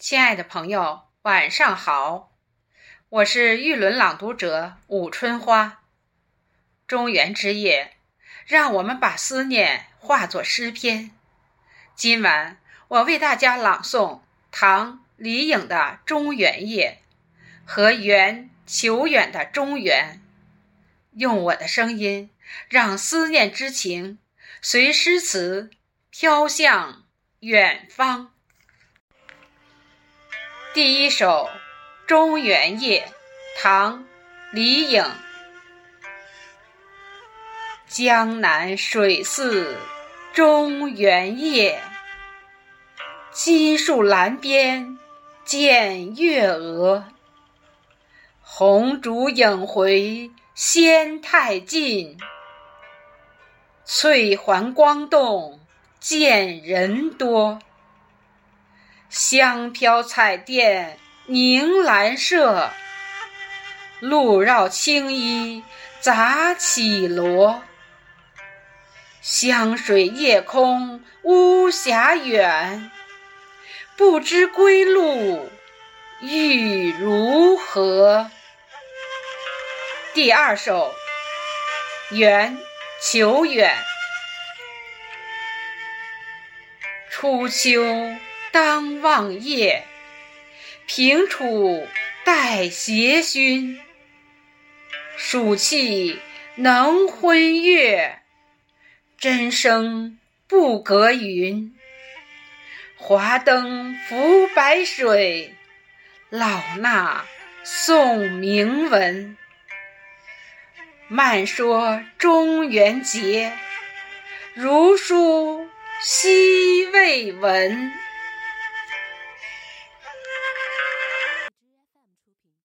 亲爱的朋友，晚上好，我是玉轮朗读者武春花。中元之夜，让我们把思念化作诗篇。今晚我为大家朗诵唐李颖的《中元夜》和袁求远的《中原》，用我的声音，让思念之情随诗词飘向远方。第一首《中原夜》，唐·李颖。江南水寺中原夜，金树栏边见月娥。红烛影回仙太近，翠环光动见人多。香飘彩殿凝兰麝，路绕青衣杂绮罗。湘水夜空巫峡远，不知归路欲如何。第二首，元求远，初秋。当望夜，平楚带斜勋。暑气能昏月，真声不隔云。华灯浮白水，老衲诵铭文。漫说中元节，如书昔未闻。